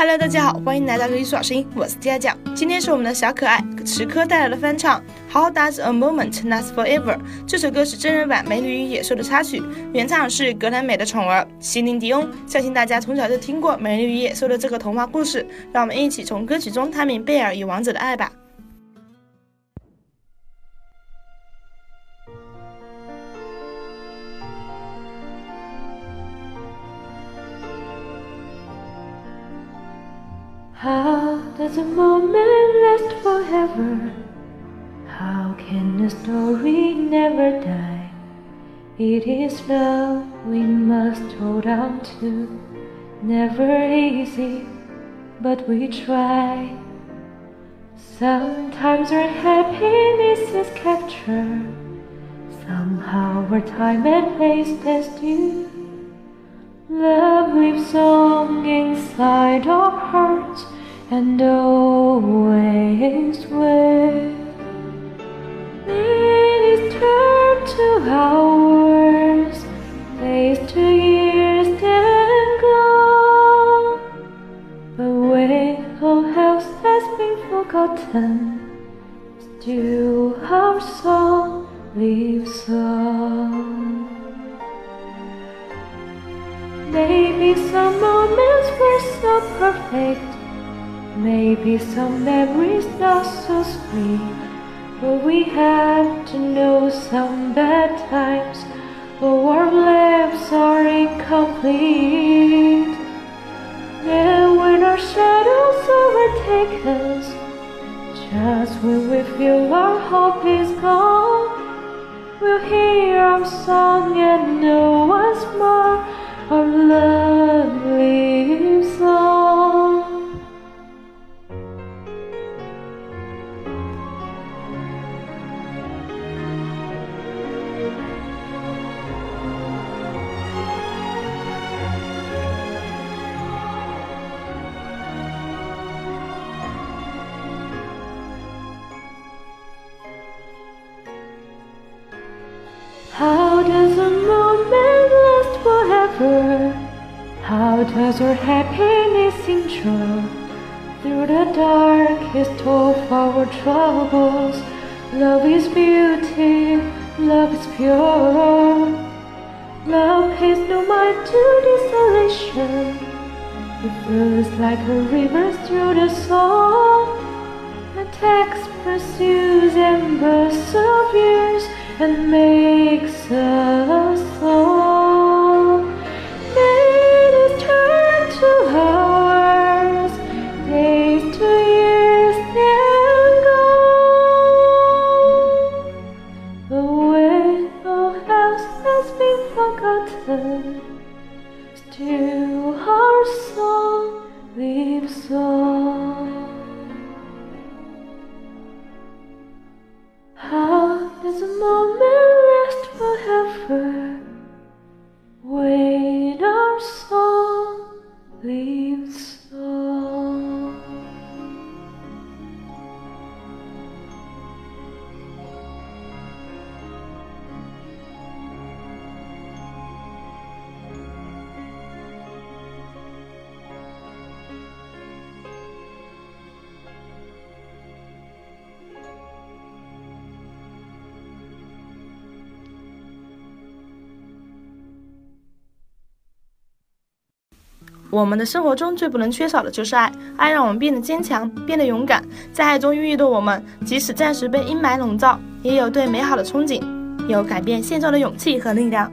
Hello，大家好，欢迎来到艺术老师音，我是佳佳。今天是我们的小可爱池科带来的翻唱《How Does a Moment Last Forever》。这首歌是真人版《美女与野兽》的插曲，原唱是格莱美的宠儿席琳迪翁。相信大家从小就听过《美女与野兽》的这个童话故事，让我们一起从歌曲中探明贝尔与王子的爱吧。How does a moment last forever? How can a story never die? It is love we must hold on to. Never easy, but we try. Sometimes our happiness is captured. Somehow our time and place is due. Love lives song inside our and always will. Minutes turn to hours, days to years, then gone. But when all else has been forgotten, still our song lives on. Maybe some moments were so perfect. Maybe some memories not so sweet. But we had to know some bad times. Oh, our lives are incomplete. And when our shadows overtake us, just when we feel our hope is gone, we'll hear our song and know once more our love How does our happiness endure? Through the darkest of our troubles, love is beauty, love is pure. Love has no mind to desolation. It flows like a river through the soul. Attacks, pursues, and years and makes us 我们的生活中最不能缺少的就是爱，爱让我们变得坚强，变得勇敢。在爱中孕育的我们，即使暂时被阴霾笼罩，也有对美好的憧憬，有改变现状的勇气和力量。